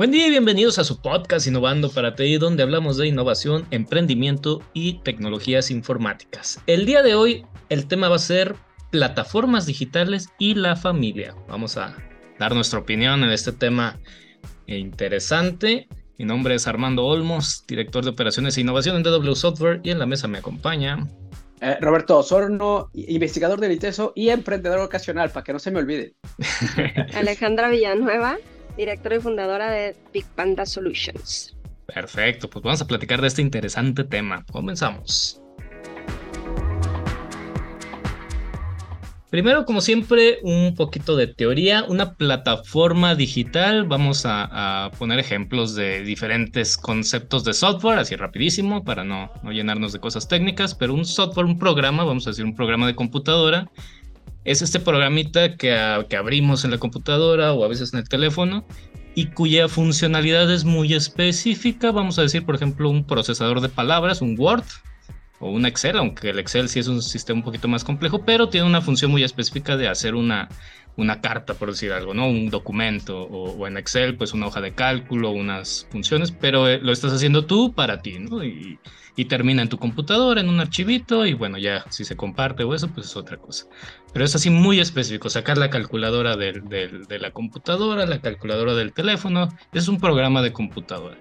Buen día y bienvenidos a su podcast Innovando para ti, donde hablamos de innovación, emprendimiento y tecnologías informáticas. El día de hoy el tema va a ser plataformas digitales y la familia. Vamos a dar nuestra opinión en este tema interesante. Mi nombre es Armando Olmos, director de operaciones e innovación en DW Software y en la mesa me acompaña eh, Roberto Osorno, investigador del ITESO y emprendedor ocasional, para que no se me olvide. Alejandra Villanueva, directora y fundadora de Big Panda Solutions. Perfecto, pues vamos a platicar de este interesante tema. Comenzamos. Primero, como siempre, un poquito de teoría, una plataforma digital. Vamos a, poner ejemplos de diferentes conceptos de software, así rapidísimo, para no, no, llenarnos de cosas técnicas, pero un software, un programa, vamos a decir un programa de computadora, es este programita que, que abrimos en la computadora o a veces en el teléfono y cuya funcionalidad es muy específica. Vamos a decir, por ejemplo, un procesador de palabras, un Word o un Excel, aunque el Excel sí es un sistema un poquito más complejo, pero tiene una función muy específica de hacer una, una carta, por decir algo, ¿no? Un documento o, en Excel, pues una hoja de cálculo, unas funciones, pero eh, lo estás haciendo tú para ti, ¿no? Y termina en tu computadora, en un archivito, y bueno, ya si se comparte o eso, pues es otra cosa. Pero es así muy específico, sacar la calculadora del, de la computadora, la calculadora del teléfono, es un programa de computadora.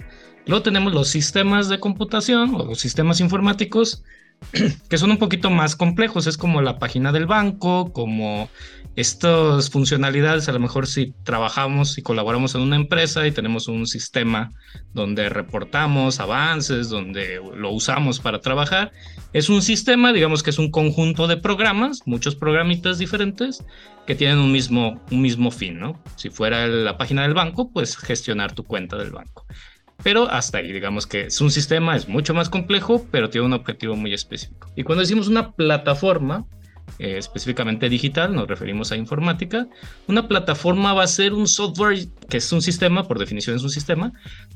Luego tenemos los sistemas de computación o los sistemas informáticos, que son un poquito más complejos, es como la página del banco, como estas funcionalidades, a lo mejor si trabajamos y colaboramos en una empresa y tenemos un sistema donde reportamos avances, donde lo usamos para trabajar, es un sistema, digamos que es un conjunto de programas, muchos programitas diferentes que tienen un mismo, un mismo fin, ¿no? Si fuera la página del banco, pues gestionar tu cuenta del banco. Pero hasta ahí, digamos que es un sistema, es mucho más complejo, pero tiene un objetivo muy específico. Y cuando decimos una plataforma, eh, específicamente digital, nos referimos a informática. Una plataforma va a ser un software que es un sistema, por definición es un sistema,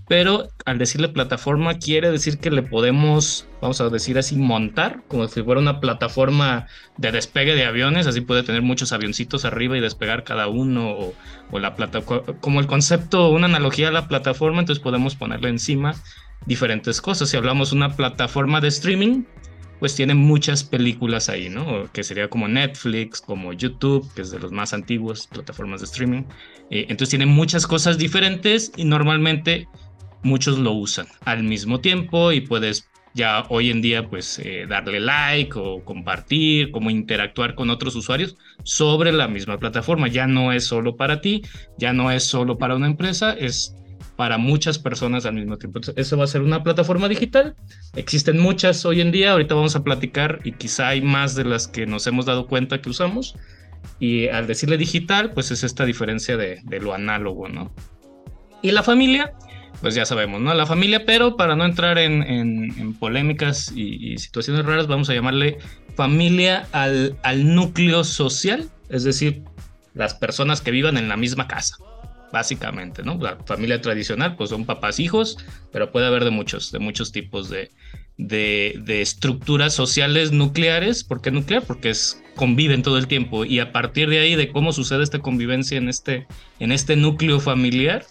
pero al decirle plataforma quiere decir que le podemos, vamos a decir así, montar, como si fuera una plataforma de despegue de aviones, así puede tener muchos avioncitos arriba y despegar cada uno, o, o la plata, como el concepto, una analogía a la plataforma, entonces podemos ponerle encima diferentes cosas. Si hablamos una plataforma de streaming, pues tiene muchas películas ahí, ¿no? Que sería como Netflix, como YouTube, que es de los más antiguos plataformas de streaming. Eh, entonces tiene muchas cosas diferentes y normalmente muchos lo usan al mismo tiempo y puedes ya hoy en día pues eh, darle like o compartir, como interactuar con otros usuarios sobre la misma plataforma. Ya no es solo para ti, ya no es solo para una empresa, es para muchas personas al mismo tiempo. eso va a ser una plataforma digital. Existen muchas hoy en día, ahorita vamos a platicar y quizá hay más de las que nos hemos dado cuenta que usamos. Y al decirle digital, pues es esta diferencia de, lo análogo, ¿no? Y la familia, pues ya sabemos, ¿no? La familia, pero para no entrar en, polémicas y, situaciones raras, vamos a llamarle familia al, al núcleo social, es decir, las personas que vivan en la misma casa básicamente, ¿no? La familia tradicional, pues son papás, hijos, pero puede haber de muchos, de muchos tipos de, de, estructuras sociales nucleares. ¿Por qué nuclear? Porque conviven todo el tiempo y a partir de ahí, de cómo sucede esta convivencia en este, en este núcleo familiar,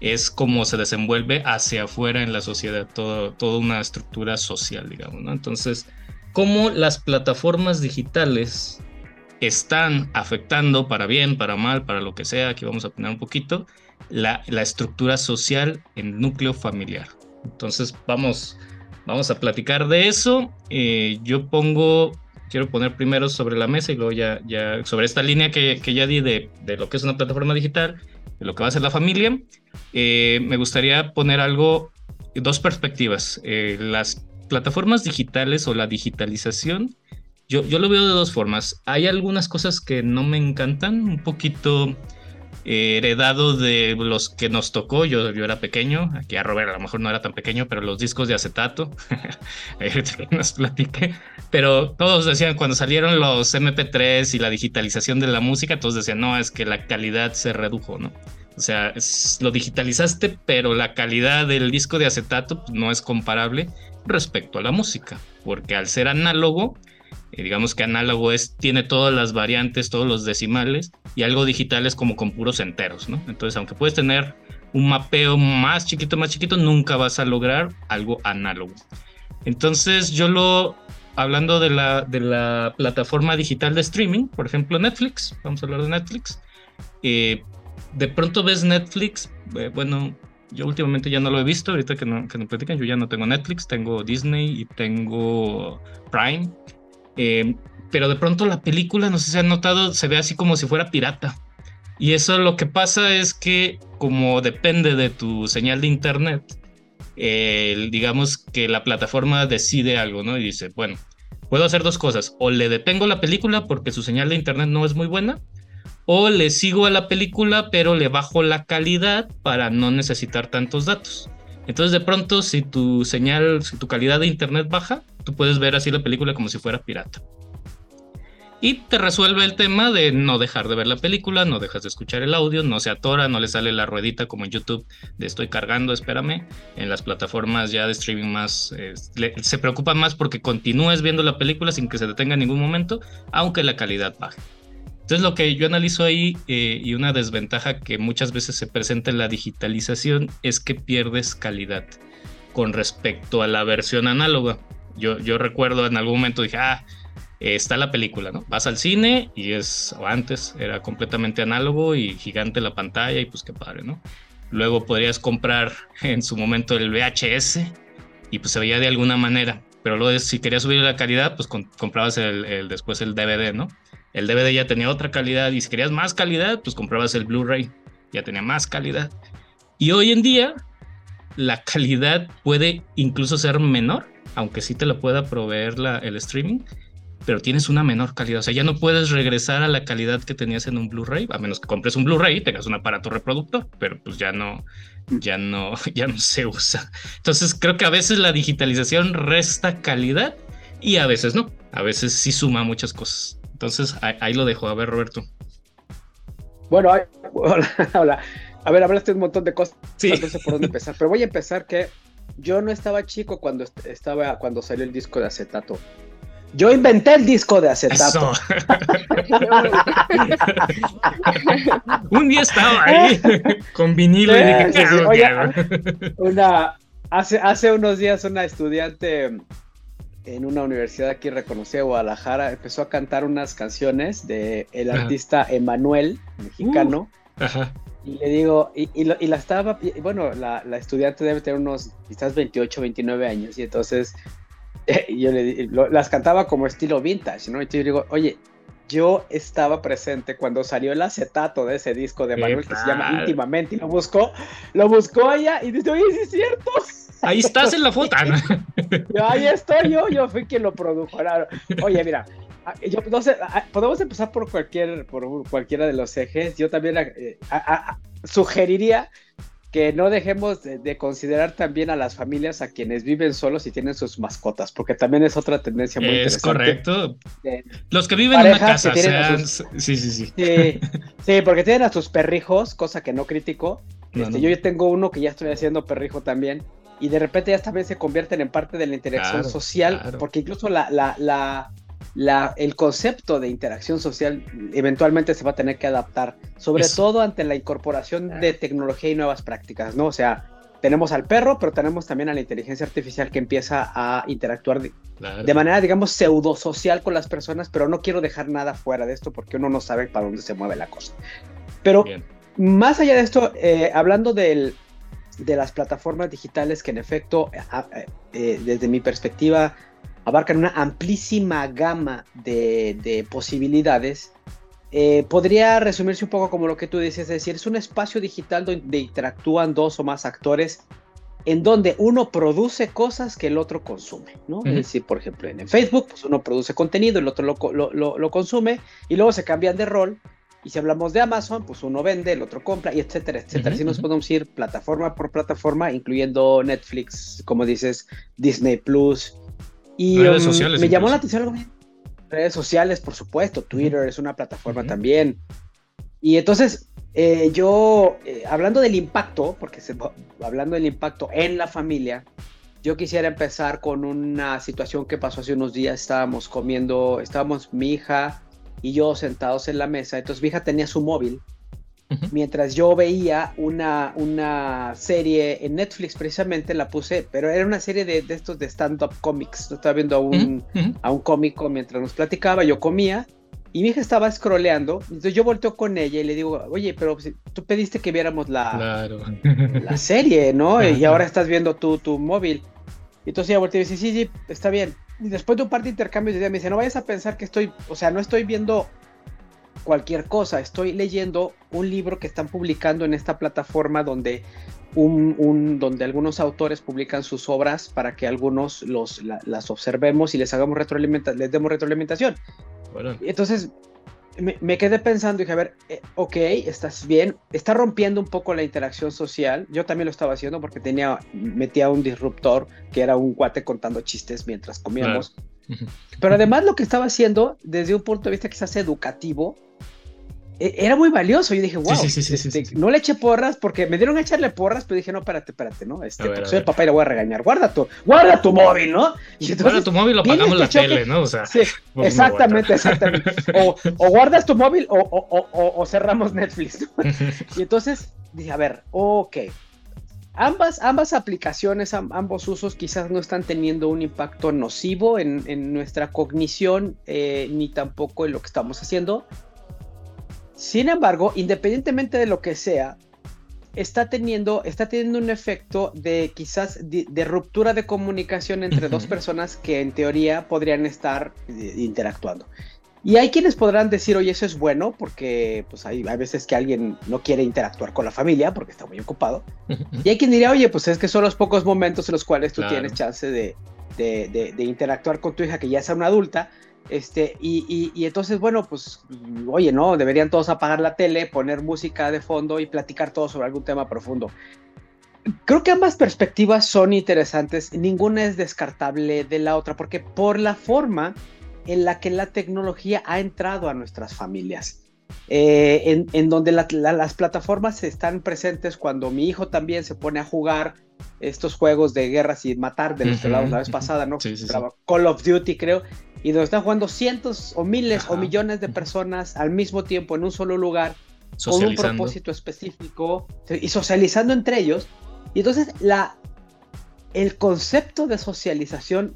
es como se desenvuelve hacia afuera en la sociedad, todo, toda una estructura social, digamos, ¿no? Entonces, cómo las plataformas digitales están afectando para bien, para mal, para lo que sea, aquí vamos a poner un poquito, la, estructura social en núcleo familiar. Entonces vamos, vamos a platicar de eso. Eh, yo pongo, quiero poner primero sobre la mesa y luego ya, ya sobre esta línea que, ya di de, de, lo que es una plataforma digital, de lo que va a ser la familia, eh, me gustaría poner algo, dos perspectivas. Eh, las plataformas digitales o la digitalización yo, yo lo veo de dos formas. Hay algunas cosas que no me encantan, un poquito eh, heredado de los que nos tocó. Yo, yo era pequeño, aquí a Robert a lo mejor no era tan pequeño, pero los discos de acetato, nos platiqué. Pero todos decían, cuando salieron los MP3 y la digitalización de la música, todos decían, no, es que la calidad se redujo, ¿no? O sea, lo digitalizaste, pero la calidad del disco de acetato pues, no es comparable respecto a la música, porque al ser análogo, digamos que análogo es, tiene todas las variantes, todos los decimales, y algo digital es como con puros enteros, ¿no? Entonces, aunque puedes tener un mapeo más chiquito, más chiquito, nunca vas a lograr algo análogo. Entonces yo lo, hablando de la, de la plataforma digital de streaming, por ejemplo Netflix, vamos a hablar de Netflix, eh, de pronto ves Netflix, eh, bueno, yo últimamente ya no lo he visto, ahorita que, no, que nos platican, yo ya no tengo Netflix, tengo Disney y tengo Prime, eh, pero de pronto la película, no sé si han notado, se ve así como si fuera pirata. Y eso lo que pasa es que como depende de tu señal de internet, digamos que la plataforma decide algo, ¿no? Y dice, bueno, puedo hacer dos cosas, o le detengo la película porque su señal de internet no es muy buena, o le sigo a la película pero le bajo la calidad para no necesitar tantos datos. Entonces de pronto si tu señal, si tu calidad de internet baja, tú puedes ver así la película como si fuera pirata. Y te resuelve el tema de no dejar de ver la película, no dejas de escuchar el audio, no se atora, no le sale la ruedita como en YouTube de estoy cargando, espérame. En las plataformas ya de streaming más eh, se preocupa más porque continúes viendo la película sin que se detenga en ningún momento, aunque la calidad baje. Entonces lo que yo analizo ahí eh, y una desventaja que muchas veces se presenta en la digitalización es que pierdes calidad con respecto a la versión análoga. Yo, yo recuerdo en algún momento dije, ah, está la película, ¿no? Vas al cine y es, o antes era completamente análogo y gigante la pantalla y pues qué padre, ¿no? Luego podrías comprar en su momento el VHS y pues se veía de alguna manera, pero luego si querías subir la calidad, pues comprabas el, después el DVD, ¿no? El DVD ya tenía otra calidad y si querías más calidad, pues comprabas el Blu-ray, ya tenía más calidad. Y hoy en día la calidad puede incluso ser menor, aunque sí te la pueda proveer el streaming, pero tienes una menor calidad. O sea, ya no puedes regresar a la calidad que tenías en un Blu-ray, a menos que compres un Blu-ray y tengas un aparato reproductor, pero pues ya no, ya no, ya no se usa. Entonces creo que a veces la digitalización resta calidad y a veces no. A veces sí suma muchas cosas. Entonces ahí, lo dejo. A ver, Roberto. Bueno, hola, A ver, hablaste un montón de cosas. Sí. No sé por dónde empezar, pero voy a empezar que yo no estaba chico cuando estaba cuando salió el disco de acetato. Yo inventé el disco de acetato. Un día estaba ahí con vinilo y dije, una, hace, hace unos días una estudiante en una universidad aquí reconocida de Guadalajara empezó a cantar unas canciones de el artista Emanuel, mexicano. Uh, y le digo, y, la estaba, bueno, la, la, estudiante debe tener unos quizás 28, 29 años, y entonces yo le las cantaba como estilo vintage, ¿no? Y yo digo, oye, yo estaba presente cuando salió el acetato de ese disco de Manuel que se llama Íntimamente y lo buscó, lo buscó ella y dice, oye, sí es cierto. Ahí estás en la foto. ahí estoy yo, yo fui quien lo produjo. Oye, mira, yo no sé, podemos empezar por cualquier, por cualquiera de los ejes. Yo también eh, sugeriría que no dejemos de, considerar también a las familias a quienes viven solos y tienen sus mascotas, porque también es otra tendencia muy es correcto. Los que viven en una casa, sí, sí, sí, sí. porque tienen a sus perrijos, cosa que no critico. Este, yo ya tengo uno que ya estoy haciendo perrijo también, y de repente ya también se convierten en parte de la interacción social, porque incluso la, la, la el concepto de interacción social eventualmente se va a tener que adaptar, sobre todo ante la incorporación de tecnología y nuevas prácticas, ¿no? O sea, tenemos al perro, pero tenemos también a la inteligencia artificial que empieza a interactuar de, manera, digamos, pseudo-social con las personas, pero no quiero dejar nada fuera de esto porque uno no sabe para dónde se mueve la cosa. Pero más allá de esto, eh, hablando del, de las plataformas digitales que en efecto, eh, eh, desde mi perspectiva, abarcan una amplísima gama de, posibilidades, eh, podría resumirse un poco como lo que tú dices, es decir, es un espacio digital donde interactúan dos o más actores en donde uno produce cosas que el otro consume, ¿no? Es decir, por ejemplo, en Facebook, pues uno produce contenido, el otro lo, consume y luego se cambian de rol. Y si hablamos de Amazon, pues uno vende, el otro compra, y etcétera, etcétera. Así nos podemos ir plataforma por plataforma, incluyendo Netflix, como dices, Disney Plus, y redes um, sociales me llamó la atención algo. Redes sociales, por supuesto. Twitter es una plataforma también. Y entonces, eh, yo, eh, hablando del impacto, porque se, hablando del impacto en la familia, yo quisiera empezar con una situación que pasó hace unos días. Estábamos comiendo, estábamos mi hija y yo sentados en la mesa. Entonces mi hija tenía su móvil mientras yo veía una, una serie en Netflix, precisamente la puse, pero era una serie de, estos de stand-up comics. Yo estaba viendo a un, a un cómico mientras nos platicaba, yo comía y mi hija estaba scrolleando, entonces yo volteo con ella y le digo, oye, pero tú pediste que viéramos la, la serie, ¿no? Y ahora estás viendo tu, tu móvil. Y entonces ella volteó y dice, sí, sí, está bien. Y después de un par de intercambios de ideas me dice, no vayas a pensar que estoy, o sea, no estoy viendo cualquier cosa, estoy leyendo un libro que están publicando en esta plataforma donde un, donde algunos autores publican sus obras para que algunos los, las observemos y les hagamos retroalimentación, les demos retroalimentación. Entonces me, quedé pensando y dije, a ver, eh, ok, estás bien, está rompiendo un poco la interacción social. Yo también lo estaba haciendo porque tenía, metía un disruptor que era un cuate contando chistes mientras comíamos. Pero además lo que estaba haciendo desde un punto de vista quizás educativo era muy valioso. Yo dije, wow, este, no le eché porras porque me dieron a echarle porras, pero dije, no, espérate, espérate, ¿no? Este, soy el papá y le voy a regañar. Guarda tu, guarda tu móvil, ¿no? Y guarda tu móvil o pagamos la tele, ¿no? O sea, exactamente, exactamente. O, guardas tu móvil o, cerramos Netflix. y entonces dije, a ver, ok. Ambas, ambas aplicaciones, ambos usos quizás no están teniendo un impacto nocivo en, nuestra cognición, eh, ni tampoco en lo que estamos haciendo sin embargo, independientemente de lo que sea, está teniendo, está teniendo un efecto de quizás de, ruptura de comunicación entre dos personas que en teoría podrían estar eh, interactuando. Y hay quienes podrán decir, oye, eso es bueno, porque pues hay, hay, veces que alguien no quiere interactuar con la familia porque está muy ocupado. Y hay quien diría, oye, pues es que son los pocos momentos en los cuales tú tienes chance de, de, de, interactuar con tu hija que ya es una adulta, este, y, y, entonces, bueno, pues, oye, no, deberían todos apagar la tele, poner música de fondo y platicar todo sobre algún tema profundo. Creo que ambas perspectivas son interesantes, ninguna es descartable de la otra, porque por la forma en la que la tecnología ha entrado a nuestras familias. Eh, en, en, donde las plataformas están presentes cuando mi hijo también se pone a jugar estos juegos de guerras y matar de los que hablamos la vez pasada, ¿no? Call of Duty, creo, y donde están jugando cientos o miles o millones de personas al mismo tiempo en un solo lugar con un propósito específico y socializando entre ellos. Y entonces la, el concepto de socialización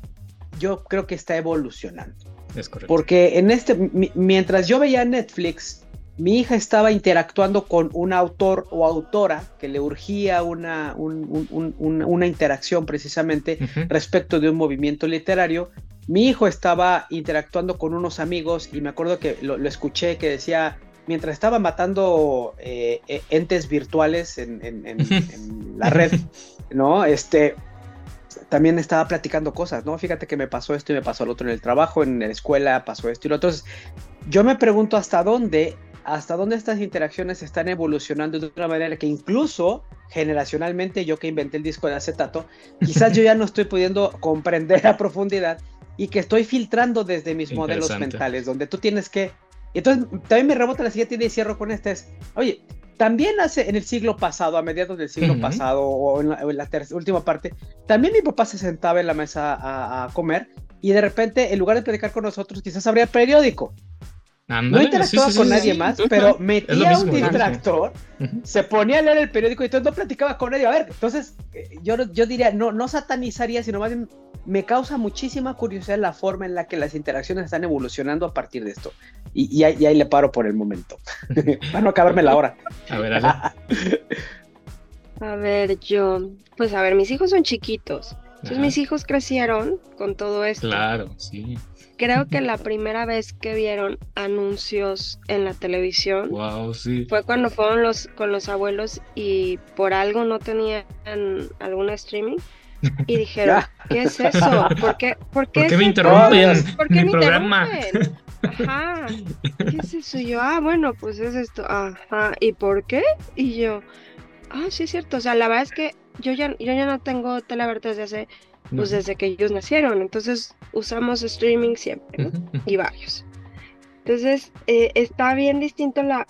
yo creo que está evolucionando. Es correcto. Porque en este, mientras yo veía Netflix, mi hija estaba interactuando con un autor o autora que le urgía una, una interacción precisamente respecto de un movimiento literario mi hijo estaba interactuando con unos amigos y me acuerdo que lo, escuché que decía, mientras estaba matando eh, e, entes virtuales en, la red, ¿no? Este, también estaba platicando cosas, ¿no? Fíjate que me pasó esto y me pasó lo otro en el trabajo, en la escuela pasó esto y lo otro. Entonces, yo me pregunto hasta dónde, hasta dónde estas interacciones están evolucionando de una manera que incluso generacionalmente, yo que inventé el disco de acetato, quizás yo ya no estoy pudiendo comprender a profundidad y que estoy filtrando desde mis modelos mentales, donde tú tienes que... Entonces, también me rebota la siguiente idea y cierro con esta, es, oye, también hace en el siglo pasado, a mediados del siglo pasado o en la, última parte, también mi papá se sentaba en la mesa a, comer y de repente, en lugar de predicar con nosotros, quizás abría el periódico. no interactuaba con nadie más, pero metía un distractor, se ponía a leer el periódico y entonces no platicaba con nadie. A ver, entonces eh, yo, yo diría, no, no satanizaría, sino más bien me causa muchísima curiosidad la forma en la que las interacciones están evolucionando a partir de esto. Y, ahí, le paro por el momento. Para no acabarme la hora. A ver, a ver, yo, pues a ver, mis hijos son chiquitos. Entonces mis hijos crecieron con todo esto. Claro, sí. Creo que la primera vez que vieron anuncios en la televisión wow, sí. fue cuando fueron los con los abuelos y por algo no tenían alguna streaming y dijeron, ¿qué es eso? ¿Por qué, por qué, me interrumpen? ¿Por qué mi programa? Ajá, ¿qué es eso? Y yo, ah, bueno, pues es esto, ajá, ¿y por qué? Y yo, ah, sí es cierto, o sea, la verdad es que yo ya, yo ya no tengo tele desde hace, pues desde que ellos nacieron, entonces usamos streaming siempre, Y varios. Entonces, eh, está bien distinto la,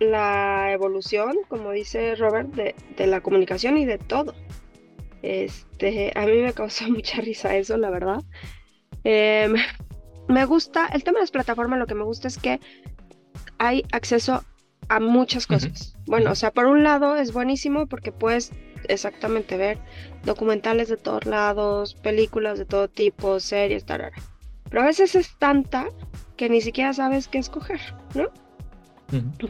la evolución, como dice Robert, de, de la comunicación y de todo. Este, a mí me causó mucha risa eso, la verdad. Em, me gusta, el tema de las plataformas, lo que me gusta es que hay acceso a muchas cosas. Bueno, o sea, por un lado es buenísimo porque puedes exactamente ver documentales de todos lados, películas de todo tipo, series, tal. Pero a veces es tanta que ni siquiera sabes qué escoger, ¿no?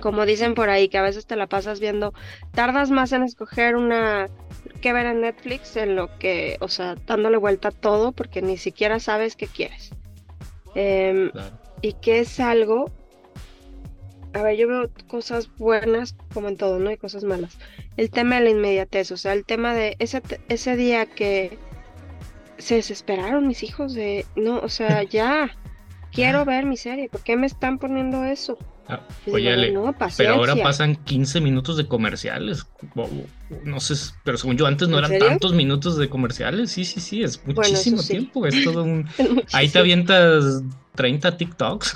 Como dicen por ahí, que a veces te la pasas viendo, tardas más en escoger una que ver en Netflix en lo que, o sea, dándole vuelta a todo porque ni siquiera sabes qué quieres. Em, y que es algo, a ver, yo veo cosas buenas como en todo, ¿no? hay cosas malas. El tema de la inmediatez, o sea, el tema de ese, ese día que se desesperaron mis hijos de, no, o sea, ya, quiero ver mi serie, ¿por qué me están poniendo eso? Ah, pero ahora pasan 15 minutos de comerciales. No sé, pero según yo antes no eran tantos minutos de comerciales. Sí, sí, sí, es muchísimo tiempo. Es todo un. Ahí te avientas 30 TikToks.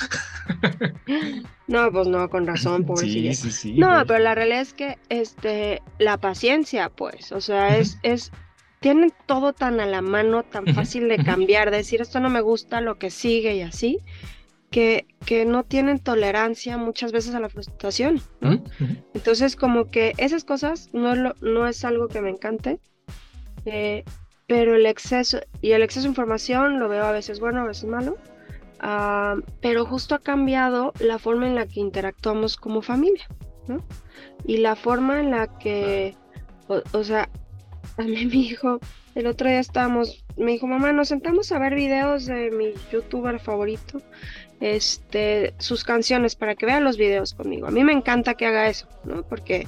no, pues no, con razón, pobrecilla. Sí, sí, sí. No, pero la realidad es que este, la paciencia, pues, o sea, es, es, tienen todo tan a la mano, tan fácil de cambiar, decir esto no me gusta, lo que sigue y así que, que no tienen tolerancia muchas veces a la frustración. Entonces, como que esas cosas no, lo, no es algo que me encante, eh, pero el exceso, y el exceso de información lo veo a veces bueno, a veces malo, ah, pero justo ha cambiado la forma en la que interactuamos como familia, ¿no? Y la forma en la que, o, o sea, a mí mi hijo, el otro día estábamos, me dijo, mamá, nos sentamos a ver videos de mi youtuber favorito este, sus canciones para que vean los videos conmigo. A mí me encanta que haga eso, ¿no? Porque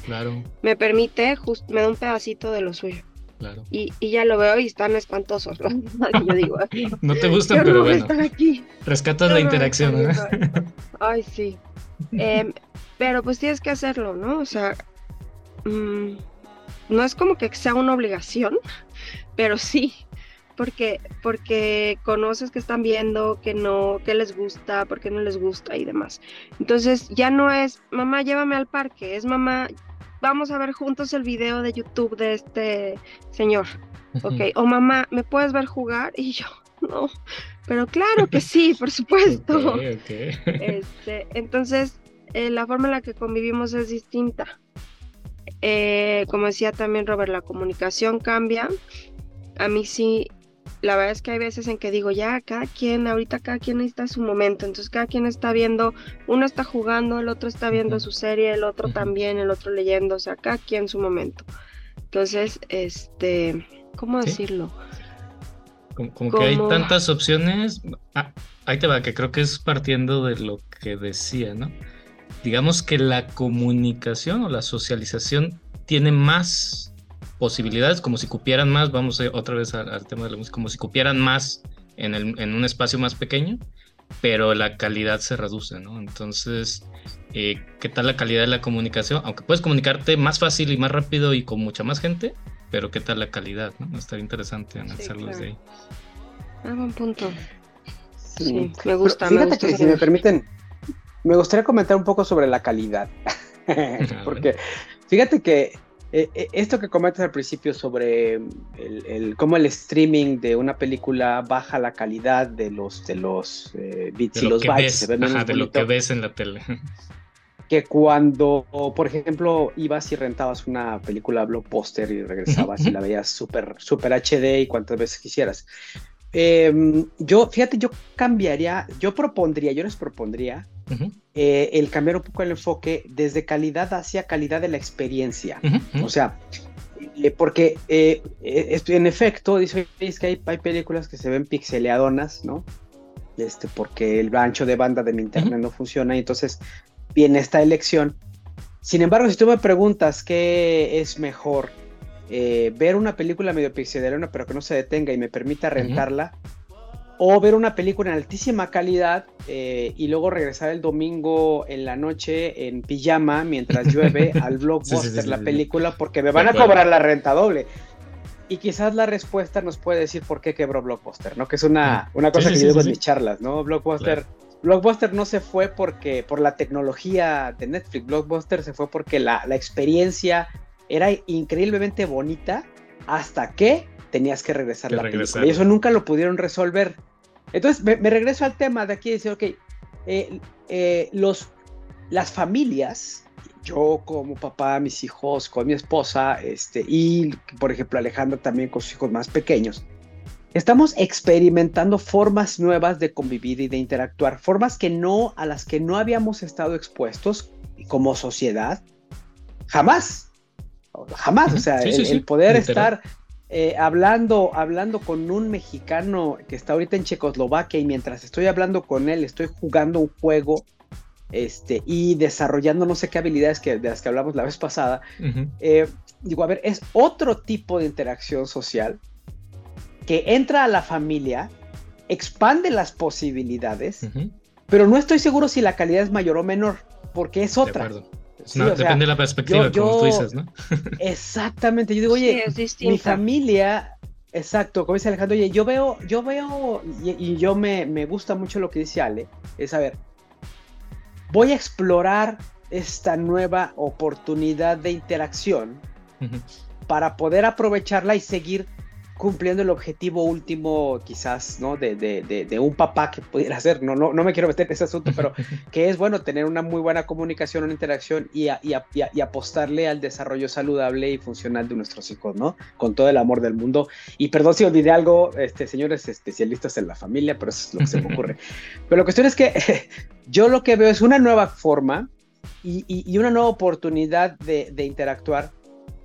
me permite, me da un pedacito de lo suyo. Claro. Y, ya lo veo y están espantosos. Yo digo, no te gustan, pero bueno. Aquí. Rescatas la interacción. ¿eh? Ay, sí. Em, pero pues tienes que hacerlo, ¿no? O sea, mm, no es como que sea una obligación, pero sí, porque, porque conoces que están viendo, que no, que les gusta, porque no les gusta y demás. Entonces ya no es, mamá, llévame al parque, es mamá, vamos a ver juntos el video de YouTube de este señor. Ok, o mamá, ¿me puedes ver jugar? Y yo, no, pero claro que sí, por supuesto. Este, entonces, eh, la forma en la que convivimos es distinta. Eh, como decía también Robert, la comunicación cambia. A mí sí la verdad es que hay veces en que digo, ya, cada quien, ahorita cada quien está en su momento, entonces cada quien está viendo, uno está jugando, el otro está viendo su serie, el otro también, el otro leyendo, o sea, cada quien en su momento. Entonces, este, ¿cómo decirlo? Como, que hay tantas opciones, ah, ahí te va, que creo que es partiendo de lo que decía, ¿no? Digamos que la comunicación o la socialización tiene más posibilidades, como si cupieran más, vamos otra vez al, tema de la música, como si cupieran más en, el, en, un espacio más pequeño, pero la calidad se reduce, ¿no? Entonces, eh, ¿qué tal la calidad de la comunicación? Aunque puedes comunicarte más fácil y más rápido y con mucha más gente, pero ¿qué tal la calidad? ¿no? Estaría interesante analizarlo desde ahí. Ah, buen punto. Sí, me gusta. fíjate que si me permiten, me gustaría comentar un poco sobre la calidad. Porque fíjate que eh, eh, esto que comentas al principio sobre el, cómo el streaming de una película baja la calidad de los, de los eh, bits y los bytes. de lo que ves en la tele. Que cuando, por ejemplo, ibas y rentabas una película blockbuster y regresabas y la veías súper super HD y cuantas veces quisieras. Em, yo, fíjate, yo cambiaría, yo propondría, yo les propondría eh, el cambiar un poco el enfoque desde calidad hacia calidad de la experiencia. O sea, eh, porque eh, en efecto, dice es que hay, hay, películas que se ven pixeleadonas, ¿no? Este, porque el ancho de banda de mi internet no funciona y entonces viene esta elección. Sin embargo, si tú me preguntas qué es mejor, ver una película medio pixeleadona pero que no se detenga y me permita rentarla, o ver una película en altísima calidad eh, y luego regresar el domingo en la noche en pijama mientras llueve al blockbuster la película porque me van a cobrar la renta doble. Y quizás la respuesta nos puede decir por qué quebró Blockbuster, ¿no? Que es una, una cosa que yo digo en mis charlas, ¿no? Blockbuster, Blockbuster no se fue porque por la tecnología de Netflix, Blockbuster se fue porque la, la experiencia era increíblemente bonita hasta que tenías que regresar la película. Y eso nunca lo pudieron resolver. Entonces me, regreso al tema de aquí y decir, ok, eh, eh, los, las familias, yo como papá, mis hijos, con mi esposa, este, y por ejemplo Alejandra también con sus hijos más pequeños, estamos experimentando formas nuevas de convivir y de interactuar, formas que no, a las que no habíamos estado expuestos como sociedad, jamás, jamás, o sea, el, poder estar eh, hablando, hablando con un mexicano que está ahorita en Checoslovaquia y mientras estoy hablando con él, estoy jugando un juego este, y desarrollando no sé qué habilidades que, de las que hablamos la vez pasada, eh, digo, a ver, es otro tipo de interacción social que entra a la familia, expande las posibilidades, pero no estoy seguro si la calidad es mayor o menor, porque es otra. Depende de la perspectiva, como tú dices, ¿no? exactamente. Yo digo, oye, mi familia, exacto, como dice Alejandro, oye, yo veo, yo veo, y, yo me, me, gusta mucho lo que dice Ale, es a ver, voy a explorar esta nueva oportunidad de interacción para poder aprovecharla y seguir cumpliendo el objetivo último, quizás, ¿no? De, de, de, un papá que pudiera ser, no, no, no me quiero meter en ese asunto, pero que es, bueno, tener una muy buena comunicación, una interacción y, y, apostarle al desarrollo saludable y funcional de nuestros hijos, ¿no? Con todo el amor del mundo. Y perdón si olvidé algo, este, señores especialistas en la familia, pero eso es lo que se me ocurre. Pero la cuestión es que yo lo que veo es una nueva forma y una nueva oportunidad de, interactuar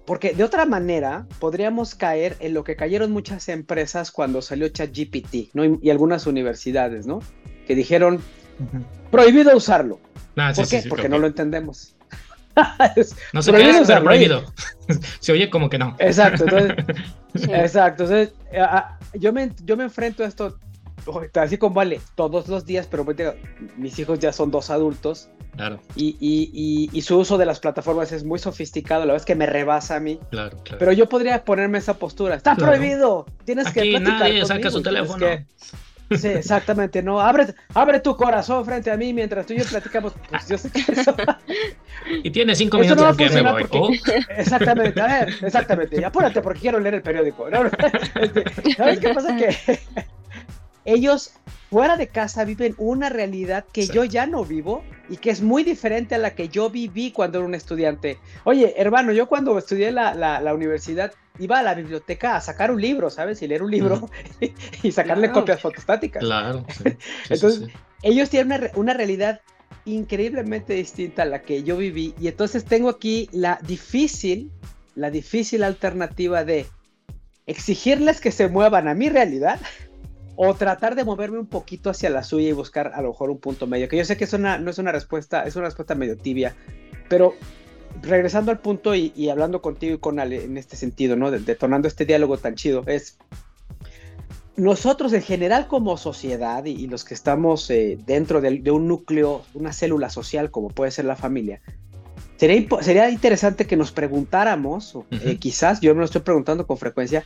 porque de otra manera podríamos caer en lo que cayeron muchas empresas cuando salió ChatGPT, ¿no? Y, algunas universidades, ¿no? Que dijeron, prohibido usarlo. Ah, ¿Por qué? Porque no lo entendemos. no sé qué es, pero prohibido. Se oye como que no. Exacto, entonces, exacto. Entonces, yo, me, yo me enfrento a esto así como vale, todos los días, pero mis hijos ya son dos adultos. Claro. Y, su uso de las plataformas es muy sofisticado, la verdad es que me rebasa a mí. Claro, claro. Pero yo podría ponerme esa postura. Está prohibido. Tienes que platicar nadie saca su teléfono. Sí, exactamente, no. Abre, abre tu corazón frente a mí mientras tú y yo platicamos. Pues yo sé que eso. Y tiene cinco minutos que me voy. Oh. Exactamente, a ver, exactamente. Y apúrate porque quiero leer el periódico. Este, ¿Sabes qué pasa? Que ellos fuera de casa viven una realidad que yo ya no vivo y que es muy diferente a la que yo viví cuando era un estudiante. Oye, hermano, yo cuando estudié la, la, universidad iba a la biblioteca a sacar un libro, ¿sabes? Y leer un libro y sacarle copias fotostáticas. Claro. entonces, ellos tienen una, una realidad increíblemente distinta a la que yo viví y entonces tengo aquí la difícil, la difícil alternativa de exigirles que se muevan a mi realidad o tratar de moverme un poquito hacia la suya y buscar a lo mejor un punto medio, que yo sé que es una, no es una respuesta, es una respuesta medio tibia, pero regresando al punto y, hablando contigo y con Ale en este sentido, ¿no? detonando este diálogo tan chido, es nosotros en general como sociedad y, los que estamos eh, dentro de, un núcleo, una célula social como puede ser la familia, sería, sería interesante que nos preguntáramos, eh, quizás yo me lo estoy preguntando con frecuencia,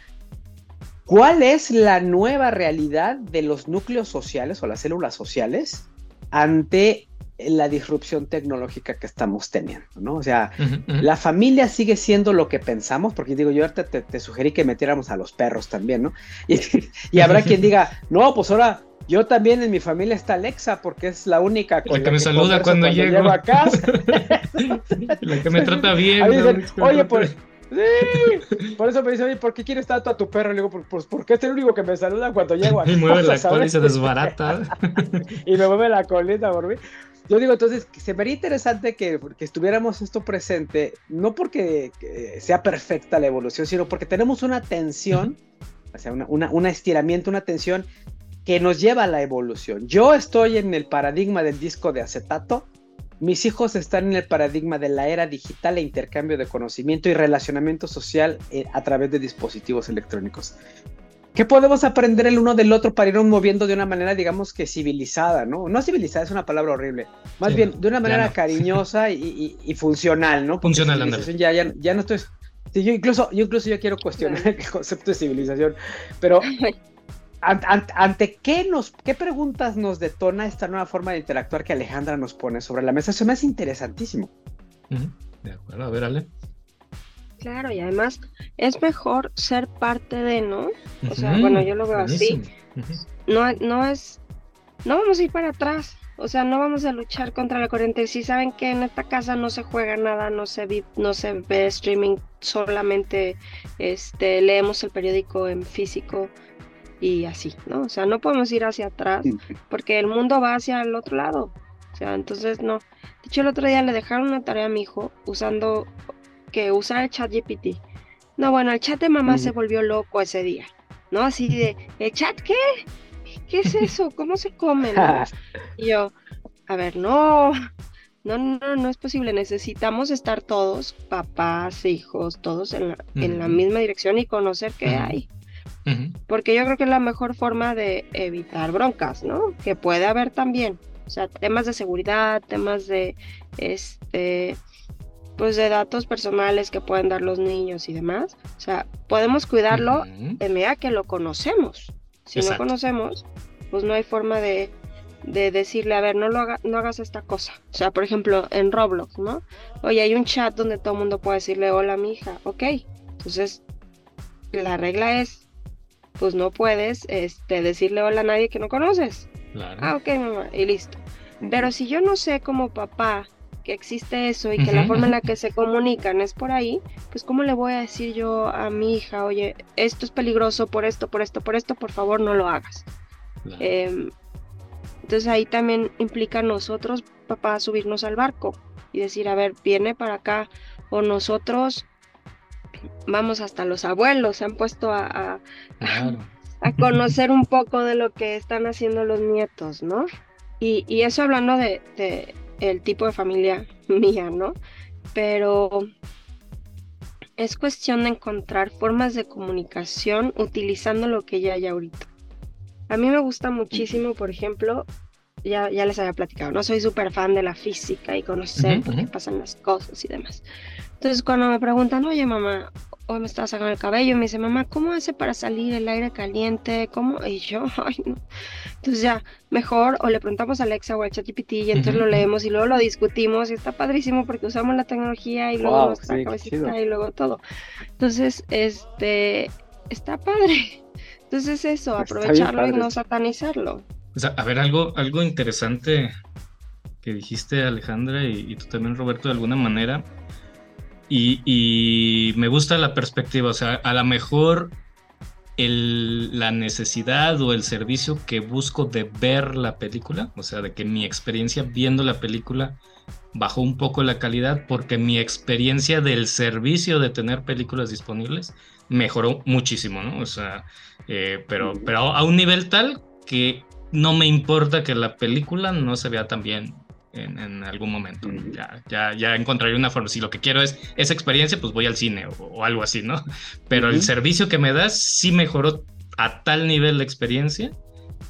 ¿Cuál es la nueva realidad de los núcleos sociales o las células sociales ante la disrupción tecnológica que estamos teniendo, ¿no? O sea, la familia sigue siendo lo que pensamos, porque digo, yo ahorita te, sugerí que metiéramos a los perros también, ¿no? Y, habrá quien diga, no, pues ahora yo también en mi familia está Alexa, porque es la única con la, que me saluda cuando, llego. a casa. la que me trata bien. Oye, pues Sí, por eso me dice, oye, ¿por qué quieres tanto a tu perro? Le digo, pues porque es el único que me saluda cuando llego aquí. Y mueve la cola y se desbarata. y me mueve la colita por mí. Yo digo, entonces, se vería interesante que, que estuviéramos esto presente, no porque sea perfecta la evolución, sino porque tenemos una tensión, o sea, una, una, un estiramiento, una tensión que nos lleva a la evolución. Yo estoy en el paradigma del disco de acetato, mis hijos están en el paradigma de la era digital e intercambio de conocimiento y relacionamiento social eh, a través de dispositivos electrónicos. ¿Qué podemos aprender el uno del otro para irnos moviendo de una manera, digamos que civilizada, ¿no? No civilizada es una palabra horrible, más bien de una manera cariñosa y, funcional, ¿no? funcional, ya, ya, ya, no estoy... yo incluso, yo incluso yo quiero cuestionar el concepto de civilización, pero ante, qué, nos, qué preguntas nos detona esta nueva forma de interactuar que Alejandra nos pone sobre la mesa. Eso me hace interesantísimo. De acuerdo, a ver, Ale. Claro, y además es mejor ser parte de, ¿no? O sea, bueno, yo lo veo así. No, no es, no vamos a ir para atrás. O sea, no vamos a luchar contra la corriente. Si saben que en esta casa no se juega nada, no se, vi, no se ve streaming, solamente este, leemos el periódico en físico y así, ¿no? O sea, no podemos ir hacia atrás porque el mundo va hacia el otro lado. O sea, entonces no. De hecho, el otro día le dejaron una tarea a mi hijo usando que usar el chat GPT. No, bueno, el chat de mamá se volvió loco ese día, ¿no? Así de, ¿el chat qué? ¿Qué es eso? ¿Cómo se come? y yo, a ver, no, no, no, no es posible. Necesitamos estar todos, papás, hijos, todos en la, en la misma dirección y conocer qué hay. Porque yo creo que es la mejor forma de evitar broncas, ¿no? Que puede haber también. O sea, temas de seguridad, temas de este pues de datos personales que pueden dar los niños y demás. O sea, podemos cuidarlo en medida que lo conocemos. Si no conocemos, pues no hay forma de, de decirle, a ver, no, lo haga, no hagas esta cosa. O sea, por ejemplo, en Roblox, ¿no? Oye, hay un chat donde todo el mundo puede decirle, hola, mi hija, ok. Entonces, la regla es, pues no puedes este, decirle hola a nadie que no conoces. Ah, ok, mamá, y listo. Pero si yo no sé como papá que existe eso y que la forma en la que se comunican es por ahí, pues ¿cómo le voy a decir yo a mi hija, oye, esto es peligroso por esto, por esto, por esto, por favor no lo hagas? Em, entonces ahí también implica nosotros, papá, subirnos al barco y decir, a ver, viene para acá, o nosotros vamos hasta los abuelos, se han puesto a, a, conocer un poco de lo que están haciendo los nietos, ¿no? Y, y eso hablando de, el tipo de familia mía, ¿no? Pero es cuestión de encontrar formas de comunicación utilizando lo que ya hay ahorita. A mí me gusta muchísimo, por ejemplo, ya, ya les había platicado, no soy súper fan de la física y conocer por qué pasan las cosas y demás. Entonces cuando me preguntan, oye mamá, hoy me estaba sacando el cabello, me dice, mamá, ¿cómo hace para salir el aire caliente? ¿Cómo? Y yo, ay, no. Entonces ya, mejor, o le preguntamos a Alexa o a ChatGPT y entonces lo leemos y luego lo discutimos y está padrísimo porque usamos la tecnología y luego nuestra cabecita y luego todo. Entonces, este, está padre. Entonces eso, aprovecharlo y no satanizarlo. O sea, a ver, algo, algo interesante que dijiste Alejandra y tú también Roberto de alguna manera y, me gusta la perspectiva, o sea, a lo mejor la necesidad o el servicio que busco de ver la película, o sea, de que mi experiencia viendo la película bajó un poco la calidad porque mi experiencia del servicio de tener películas disponibles mejoró muchísimo, ¿no? O sea, eh, pero, pero a un nivel tal que no me importa que la película no se vea tan bien en, algún momento. Ya, ya, ya encontraré una forma. Si lo que quiero es esa experiencia, pues voy al cine o, algo así, ¿no? Pero el servicio que me das sí mejoró a tal nivel de experiencia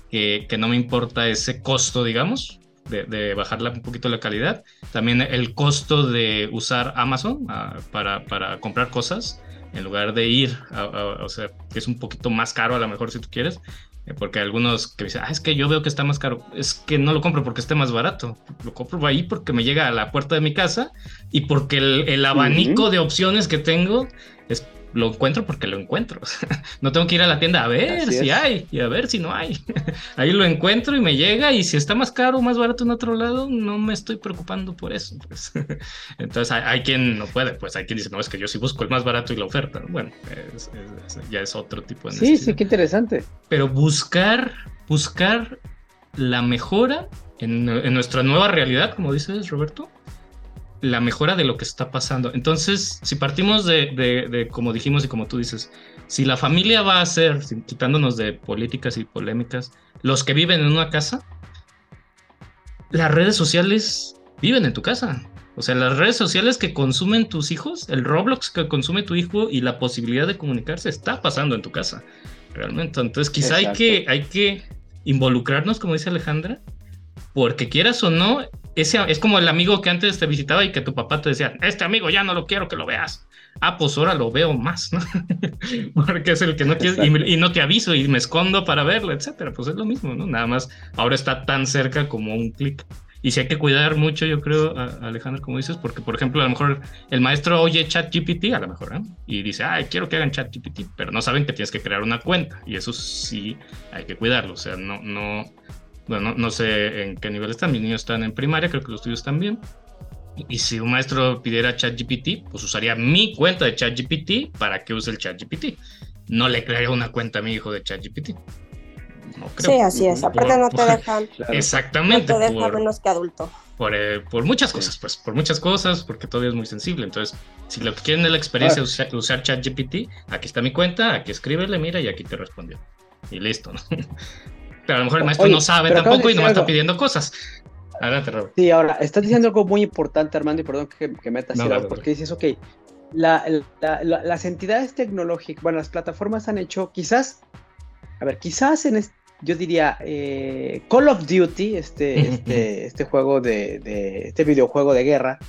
que, que no me importa ese costo, digamos, de, de bajarla un poquito la calidad. También el costo de usar Amazon ah, para, para comprar cosas en lugar de ir, o sea, que es un poquito más caro a lo mejor si tú quieres, porque algunos que dicen, ah, es que yo veo que está más caro. Es que no lo compro porque esté más barato. Lo compro ahí porque me llega a la puerta de mi casa y porque el, abanico de opciones que tengo es lo encuentro porque lo encuentro. no tengo que ir a la tienda a ver si hay y a ver si no hay. Ahí lo encuentro y me llega y si está más caro o más barato en otro lado, no me estoy preocupando por eso. Pues. Entonces hay, quien no puede, pues hay quien dice, no, es que yo sí busco el más barato y la oferta. Bueno, ya es otro tipo de necesidad. Sí, sí, qué interesante. Pero buscar, buscar la mejora en, en nuestra nueva realidad, como dices, Roberto, la mejora de lo que está pasando. Entonces, si partimos de, como dijimos y como tú dices, si la familia va a ser, quitándonos de políticas y polémicas, los que viven en una casa, las redes sociales viven en tu casa. O sea, las redes sociales que consumen tus hijos, el Roblox que consume tu hijo y la posibilidad de comunicarse está pasando en tu casa, realmente. Entonces, quizá hay que, hay que involucrarnos, como dice Alejandra, porque quieras o no, ese es como el amigo que antes te visitaba y que tu papá te decía, este amigo ya no lo quiero que lo veas. Ah, pues ahora lo veo más, ¿no? Porque es el que no quiere y, no te aviso y me escondo para verlo, etcétera. Pues es lo mismo, ¿no? Nada más ahora está tan cerca como un clic. Y si hay que cuidar mucho, yo creo, Alejandro, como dices, porque, por ejemplo, a lo mejor el maestro oye ChatGPT, a lo mejor, ¿eh? y dice, ay, quiero que hagan ChatGPT, pero no saben que tienes que crear una cuenta, y eso sí hay que cuidarlo, o sea, no, no, bueno, no sé en qué nivel están, mis niños están en primaria, creo que los tuyos también. Y si un maestro pidiera ChatGPT, pues usaría mi cuenta de ChatGPT para que use el ChatGPT. No le crearía una cuenta a mi hijo de ChatGPT. No creo. Sí, así es. Aparte no te dejan. Exactamente. No te dejan menos que adulto. Eh, por, muchas cosas, pues, por muchas cosas, porque todavía es muy sensible. Entonces, si lo que quieren es la experiencia de usar, ChatGPT, aquí está mi cuenta, aquí escríbele, mira, y aquí te respondió. Y listo, ¿no? Pero a lo mejor el maestro no sabe tampoco y no está pidiendo cosas. Adelante, Robert. Sí, ahora, estás diciendo algo muy importante, Armando, y perdón que, que metas no, porque dices, ok, las entidades tecnológicas, bueno, las plataformas han hecho, quizás, a ver, quizás en este, yo diría, eh, Call of Duty, este, este, este juego de, este videojuego de guerra,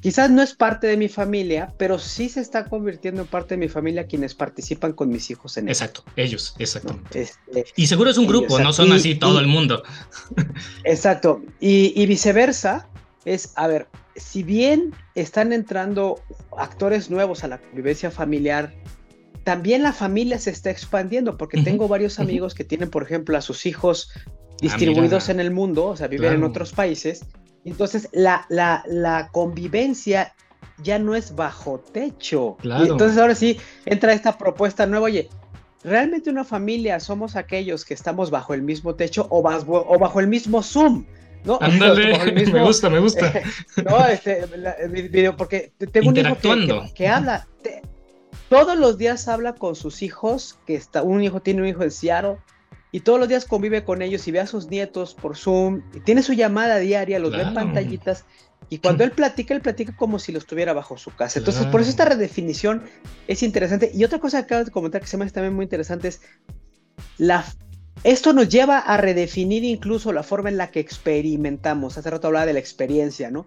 quizás no es parte de mi familia, pero sí se está convirtiendo en parte de mi familia quienes participan con mis hijos en él. Exacto, ellos, exacto. Este, y seguro es un grupo, no son así todo el mundo. Exacto, y, y viceversa, es, a ver, si bien están entrando actores nuevos a la convivencia familiar, también la familia se está expandiendo, porque tengo varios amigos que tienen, por ejemplo, a sus hijos ah, distribuidos en el mundo, o sea, viven en otros países. Entonces, la, la, la, convivencia ya no es bajo techo. Y entonces, ahora sí, entra esta propuesta nueva, oye, ¿realmente una familia somos aquellos que estamos bajo el mismo techo o, o bajo el mismo Zoom? ¿no? Ándale, me gusta, me gusta. no, este, video, porque tengo un hijo que, habla, todos los días habla con sus hijos, que está, un hijo tiene un hijo en Seattle, y todos los días convive con ellos y ve a sus nietos por Zoom, y tiene su llamada diaria, los ve en pantallitas, y cuando él platica, él platica como si lo estuviera bajo su casa. Entonces, por eso esta redefinición es interesante. Y otra cosa que acabo de comentar que se me hace también muy interesante es la esto nos lleva a redefinir incluso la forma en la que experimentamos. Hace rato hablaba de la experiencia, ¿no?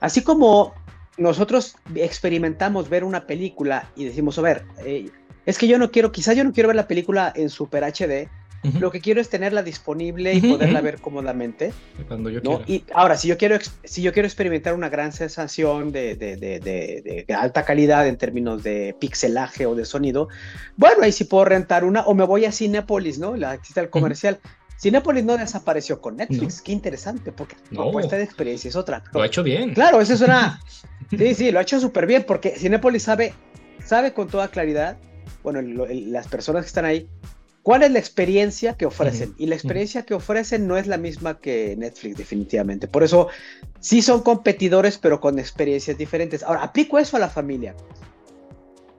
Así como nosotros experimentamos ver una película y decimos, a ver, eh, es que yo no quiero, quizás yo no quiero ver la película en Super HD, lo que quiero es tenerla disponible y poderla ver cómodamente. Cuando yo ¿no? Y ahora, si yo quiero, si yo quiero experimentar una gran sensación de, de, de, de, alta calidad en términos de pixelaje o de sonido, bueno, ahí sí puedo rentar una o me voy a Cinepolis, ¿no? La existe el comercial. Cinepolis no desapareció con Netflix, qué interesante, porque la propuesta de experiencia es otra. Lo ha hecho bien. Claro, eso es una... sí, sí, lo ha hecho súper bien, porque Cinepolis sabe, sabe con toda claridad, bueno, las personas que están ahí, cuál es la experiencia que ofrecen. Y la experiencia que ofrecen no es la misma que Netflix, definitivamente. Por eso sí son competidores, pero con experiencias diferentes. Ahora, aplico eso a la familia.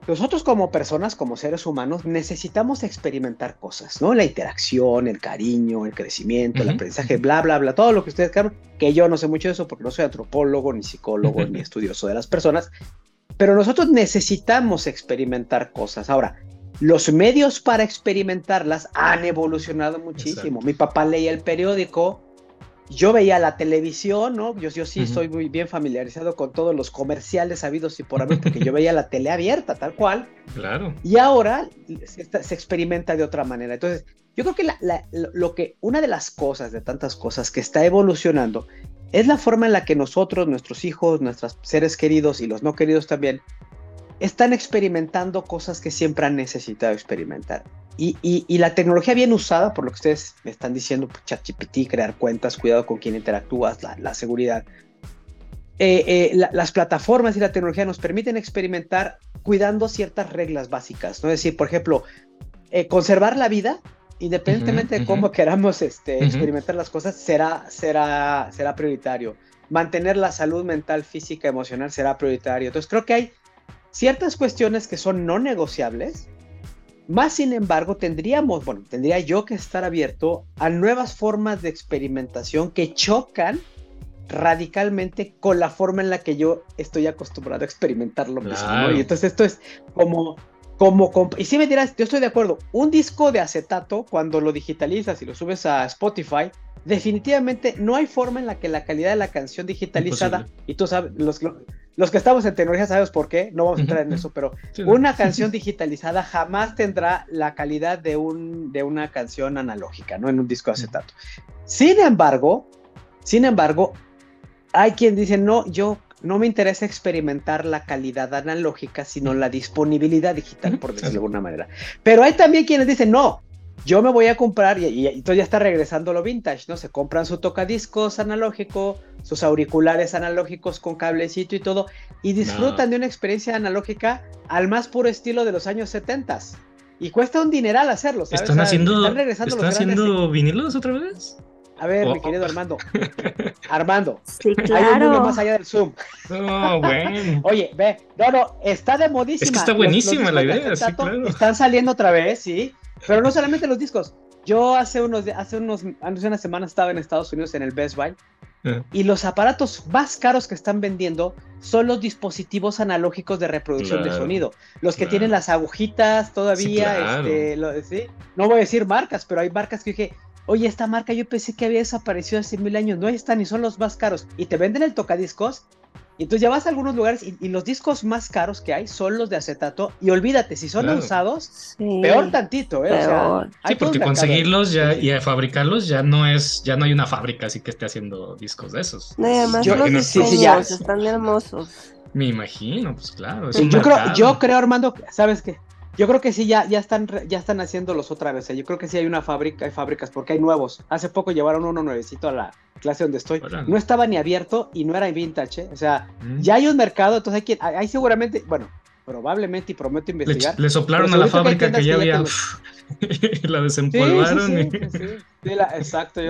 Nosotros como personas, como seres humanos, necesitamos experimentar cosas, ¿no? La interacción, el cariño, el crecimiento, el aprendizaje, bla, bla, bla, todo lo que ustedes quieran, que yo no sé mucho de eso porque no soy antropólogo, ni psicólogo, ni estudioso de las personas, pero nosotros necesitamos experimentar cosas. Ahora, los medios para experimentarlas han evolucionado muchísimo. Mi papá leía el periódico, yo veía la televisión, ¿no? Yo, yo sí estoy muy bien familiarizado con todos los comerciales habidos y por haber, porque yo veía la tele abierta, tal cual. Claro. Y ahora se, experimenta de otra manera. Entonces, yo creo que, lo que una de las cosas, de tantas cosas que está evolucionando, es la forma en la que nosotros, nuestros hijos, nuestros seres queridos y los no queridos también, están experimentando cosas que siempre han necesitado experimentar. Y, la tecnología bien usada, por lo que ustedes me están diciendo, pues, ChatGPT, crear cuentas, cuidado con quién interactúas, la, seguridad. Eh, eh, las plataformas y la tecnología nos permiten experimentar cuidando ciertas reglas básicas, ¿no? Es decir, por ejemplo, eh, conservar la vida, independientemente de cómo queramos este, experimentar las cosas, será, será, será prioritario. Mantener la salud mental, física, emocional será prioritario. Entonces creo que hay ciertas cuestiones que son no negociables, más sin embargo, tendríamos, bueno, tendría yo que estar abierto a nuevas formas de experimentación que chocan radicalmente con la forma en la que yo estoy acostumbrado a experimentar lo mismo. Y entonces esto es como, como, y si me dirás, yo estoy de acuerdo, un disco de acetato, cuando lo digitalizas y lo subes a Spotify, definitivamente no hay forma en la que la calidad de la canción digitalizada, y tú sabes, los, los que estamos en tecnología sabemos por qué, no vamos a entrar en eso, pero una canción digitalizada jamás tendrá la calidad de, un, de una canción analógica, ¿no? En un disco acetato. Sin embargo, sin embargo, hay quien dice, no, yo no me interesa experimentar la calidad analógica, sino la disponibilidad digital, por decirlo de alguna manera. Pero hay también quienes dicen, no, yo me voy a comprar, y, y, entonces ya está regresando lo vintage, ¿no? Se compran su tocadiscos analógico, sus auriculares analógicos con cablecito y todo, y disfrutan de una experiencia analógica al más puro estilo de los años 70. Y cuesta un dineral hacerlo, ¿sabes? ¿Están haciendo, ¿están haciendo vinilos otra vez? A ver, mi oh. querido Armando. Armando. Sí, claro. Hay un mundo más allá del Zoom. Oh, bueno. Oye, ve, no, no, está de modísima. Es que está buenísima la idea, sí, claro. Están saliendo otra vez, sí. Pero no solamente los discos. Yo hace unos, hace unos, hace una semana estaba en Estados Unidos en el Best Buy y los aparatos más caros que están vendiendo son los dispositivos analógicos de reproducción de sonido. Los que tienen las agujitas todavía, este, no voy a decir marcas, pero hay marcas que dije, oye, esta marca yo pensé que había desaparecido hace mil años, no están y son los más caros. Y te venden el tocadiscos y entonces ya vas a algunos lugares y, los discos más caros que hay son los de acetato. Y olvídate, si son usados, peor tantito, ¿eh? O sea, sí, porque conseguirlos ya y fabricarlos ya no es, ya no hay una fábrica así que esté haciendo discos de esos. No, además yo, los sí, sí, ya. están hermosos. Me imagino, pues claro. yo, creo, yo creo, Armando, ¿sabes qué? Yo creo que sí, ya, ya, están, ya están haciéndolos otra vez. ¿eh? Yo creo que sí hay una fábrica, hay fábricas, porque hay nuevos. Hace poco llevaron uno nuevecito a la clase donde estoy. No estaba ni abierto y no era vintage. ¿eh? O sea, mm. ya hay un mercado, entonces hay, que, hay, seguramente, bueno, probablemente y prometo investigar. Le, soplaron a la fábrica que ya había. la desempolvaron. Sí, sí, sí, exacto.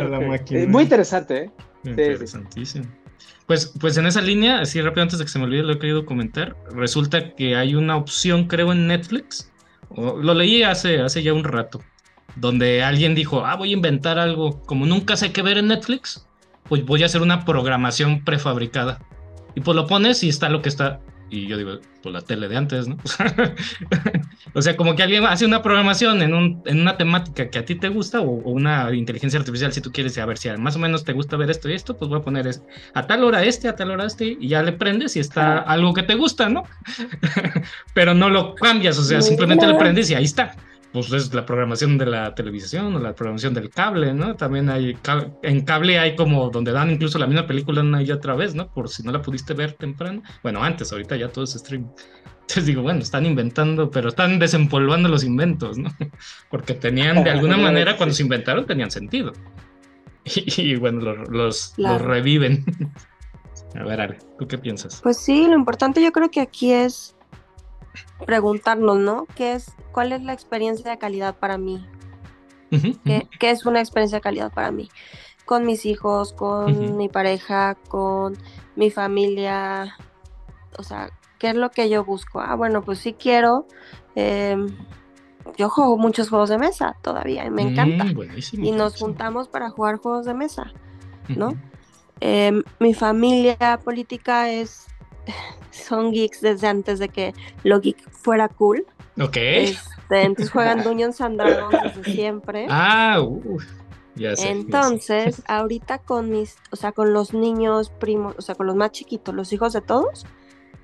muy interesante, ¿eh? Interesantísimo. Pues, pues en esa línea, así rápido antes de que se me olvide, lo he querido comentar. Resulta que hay una opción, creo, en Netflix. Lo leí hace, hace ya un rato. Donde alguien dijo, ah, voy a inventar algo. Como nunca sé qué ver en Netflix, pues voy a hacer una programación prefabricada. Y pues lo pones y está lo que está y yo digo, pues la tele de antes, ¿no? o sea, como que alguien hace una programación en, un, en una temática que a ti te gusta o, una inteligencia artificial, si tú quieres a ver si más o menos te gusta ver esto y esto, pues voy a poner a tal hora este, a tal hora este, y ya le prendes y está algo que te gusta, ¿no? Pero no lo cambias, o sea, simplemente le prendes y ahí está pues es la programación de la televisión o la programación del cable, ¿no? También hay, en cable hay como donde dan incluso la misma película una y otra vez, ¿no? Por si no la pudiste ver temprano. Bueno, antes, ahorita ya todo es stream. Entonces digo, bueno, están inventando, pero están desempolvando los inventos, ¿no? Porque tenían, de alguna manera, cuando se inventaron, tenían sentido. Y, bueno, los, los, reviven. A ver, Ale, ¿tú qué piensas? Pues sí, lo importante yo creo que aquí es preguntarnos, ¿no? ¿Qué es, ¿Cuál es la experiencia de calidad para mí? ¿Qué, es una experiencia de calidad para mí? Con mis hijos, con mi pareja, con mi familia. O sea, ¿qué es lo que yo busco? Ah, bueno, pues sí quiero. Em, yo juego muchos juegos de mesa todavía y me encanta. Mm, y nos juntamos para jugar juegos de mesa, ¿no? Em, mi familia política es son geeks desde antes de que lo geek fuera cool. Ok. Este, entonces juegan Dungeons and Dragons desde siempre. Ah, ya sé, Entonces, ahorita con mis, o sea, con los niños primos, o sea, con los más chiquitos, los hijos de todos,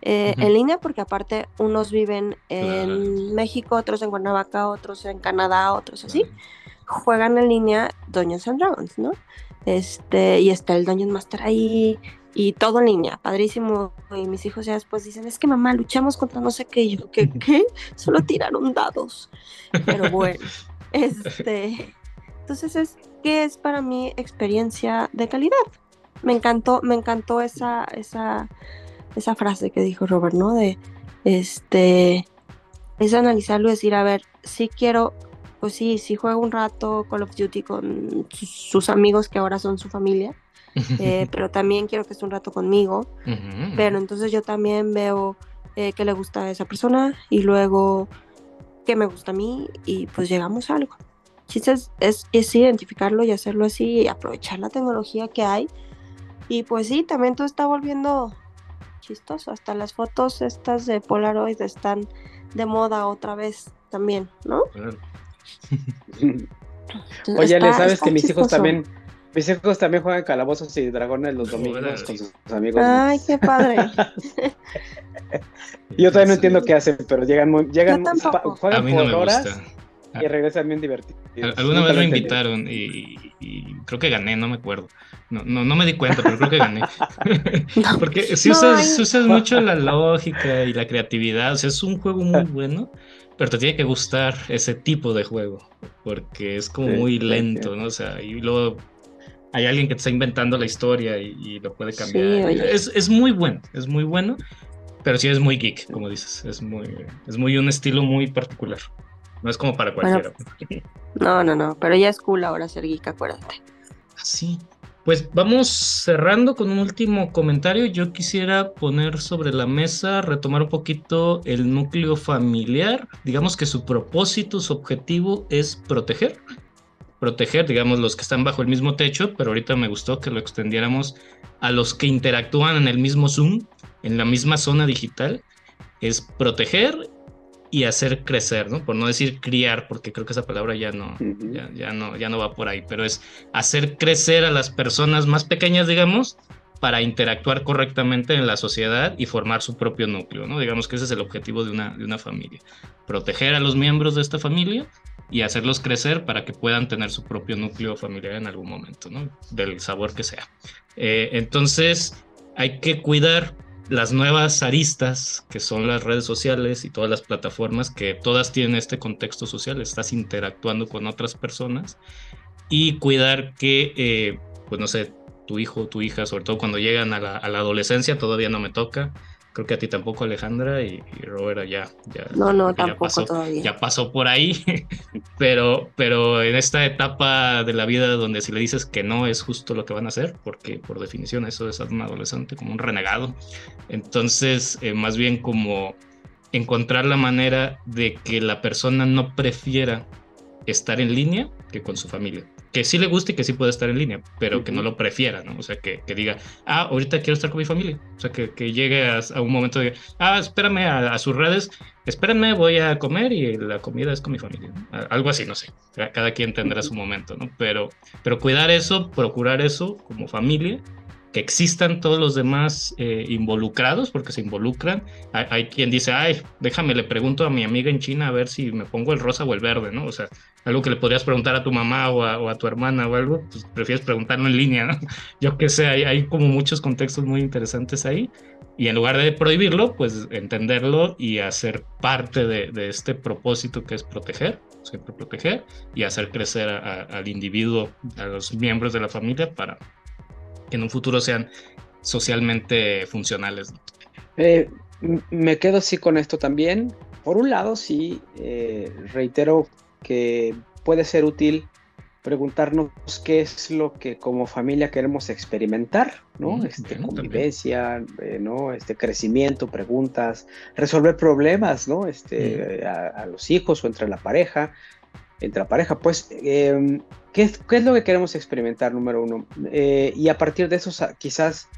eh, en línea, porque aparte unos viven en México, otros en Cuernavaca, otros en Canadá, otros así, juegan en línea Dungeons and Dragons, ¿no? Este, y está el Dungeon Master ahí, y todo línea, padrísimo. Y mis hijos ya después dicen, es que mamá, luchamos contra no sé qué. Y yo, ¿qué? ¿Qué? Solo tiraron dados. Pero bueno, este... Entonces es, ¿qué es para mí experiencia de calidad? Me encantó, me encantó esa, esa, esa frase que dijo Robert, ¿no? De, este, es analizarlo y decir, a ver, si quiero, pues sí, si juego un rato Call of Duty con sus amigos que ahora son su familia, eh, pero también quiero que esté un rato conmigo. Pero entonces yo también veo eh, que le gusta a esa persona y luego que me gusta a mí y pues llegamos a algo. Chistes es, es identificarlo y hacerlo así y aprovechar la tecnología que hay. Y pues sí, también todo está volviendo chistoso. Hasta las fotos estas de Polaroid están de moda otra vez también, ¿no? Oye, le sabes que mis hijos también mis hijos también juegan calabozos y dragones los domingos con sus amigos. Ay, qué padre. Yo todavía no entiendo qué hacen, pero llegan, llegan juegan por horas. y regresan bien divertidos. Alguna vez me invitaron y, creo que gané, no me acuerdo. No, no, no me di cuenta, pero creo que gané. Porque si usas, mucho la lógica y la creatividad, o sea, es un juego muy bueno, pero te tiene que gustar ese tipo de juego, porque es como muy lento, ¿no? O sea, y luego hay alguien que te está inventando la historia y, lo puede cambiar. es, es, muy bueno, es muy bueno, pero sí es muy geek, como dices. Es muy, es muy un estilo muy particular. No es como para cualquiera. no, no, no, pero ya es cool ahora ser geek, acuérdate. Sí. Pues vamos cerrando con un último comentario. Yo quisiera poner sobre la mesa, retomar un poquito el núcleo familiar. Digamos que su propósito, su objetivo es proteger. Proteger, digamos, los que están bajo el mismo techo, pero ahorita me gustó que lo extendiéramos a los que interactúan en el mismo Zoom, en la misma zona digital. Es proteger y hacer crecer, ¿no? Por no decir criar, porque creo que esa palabra ya no, ya, no, ya no va por ahí, pero es hacer crecer a las personas más pequeñas, digamos, para interactuar correctamente en la sociedad y formar su propio núcleo, ¿no? Digamos que ese es el objetivo de una, de una familia, proteger a los miembros de esta familia y hacerlos crecer para que puedan tener su propio núcleo familiar en algún momento. Del sabor que sea. Eh, entonces, hay que cuidar las nuevas aristas, que son las redes sociales y todas las plataformas, que todas tienen este contexto social, estás interactuando con otras personas, y cuidar que, eh, pues no sé, tu hijo, tu hija, sobre todo cuando llegan a la adolescencia, todavía no me toca, creo que a ti tampoco Alejandra y, Robert ya, ya no no tampoco pasó, todavía. ya pasó por ahí pero pero en esta etapa de la vida donde si le dices que no es justo lo que van a hacer porque por definición eso es un adolescente como un renegado entonces eh, más bien como encontrar la manera de que la persona no prefiera estar en línea que con su familia que sí le guste y que sí pueda estar en línea, pero que no lo prefiera, ¿no? O sea, que, que, diga, ah, ahorita quiero estar con mi familia. O sea, que, que llegue a, un momento de, ah, espérame a, sus redes, espérame, voy a comer y la comida es con mi familia. Algo así, no sé. Cada quien tendrá su momento, ¿no? Pero, pero cuidar eso, procurar eso como familia que existan todos los demás eh, involucrados, porque se involucran. Hay, quien dice, ay, déjame, le pregunto a mi amiga en China a ver si me pongo el rosa o el verde, ¿no? O sea, algo que le podrías preguntar a tu mamá o a, tu hermana o algo, pues prefieres preguntarlo en línea, ¿no? Yo qué sé, hay, hay como muchos contextos muy interesantes ahí. Y en lugar de prohibirlo, pues entenderlo y hacer parte de, este propósito que es proteger, siempre proteger, y hacer crecer al individuo, a los miembros de la familia para, que en un futuro sean socialmente funcionales. Eh, me quedo así con esto también. Por un lado, sí, eh, reitero que puede ser útil preguntarnos qué es lo que como familia queremos experimentar, ¿no? este, convivencia, eh, ¿no? Este crecimiento, preguntas, resolver problemas, ¿no? Este, a, los hijos o entre la pareja, entre la pareja, pues, em, ¿qué, es, lo que queremos experimentar, número uno? Eh, y a partir de eso, quizás